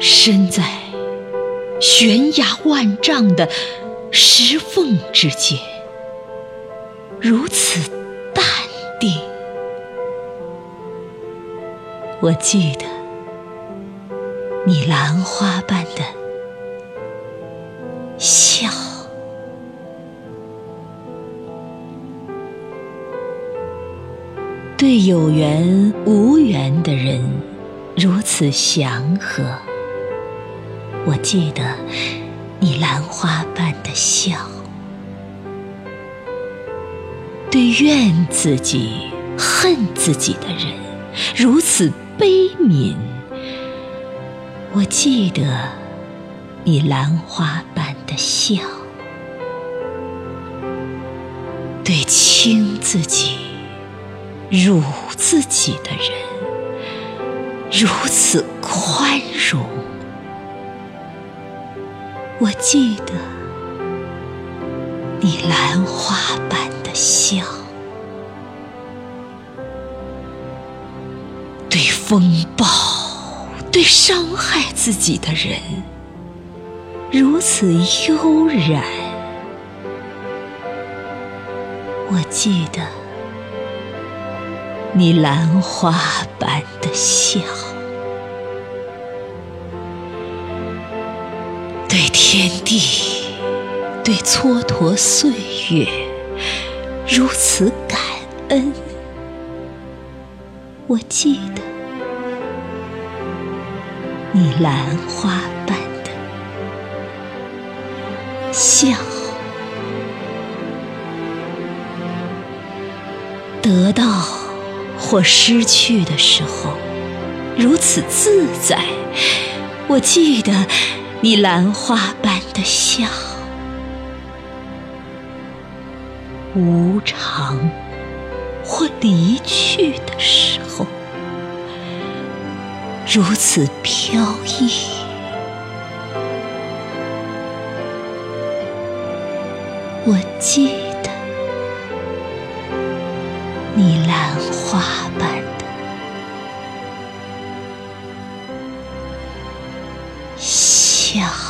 身在悬崖万丈的石缝之间，如此淡定。我记得你兰花般的笑。对有缘无缘的人如此祥和，我记得你兰花般的笑；对怨自己、恨自己的人如此悲悯，我记得你兰花般的笑；对轻自己。辱自己的人如此宽容，我记得你兰花般的笑；对风暴、对伤害自己的人如此悠然，我记得。你兰花般的笑，对天地，对蹉跎岁月，如此感恩。我记得你兰花般的笑，得到。或失去的时候，如此自在。我记得你兰花般的笑，无常或离去的时候，如此飘逸。我记得。你兰花般也好。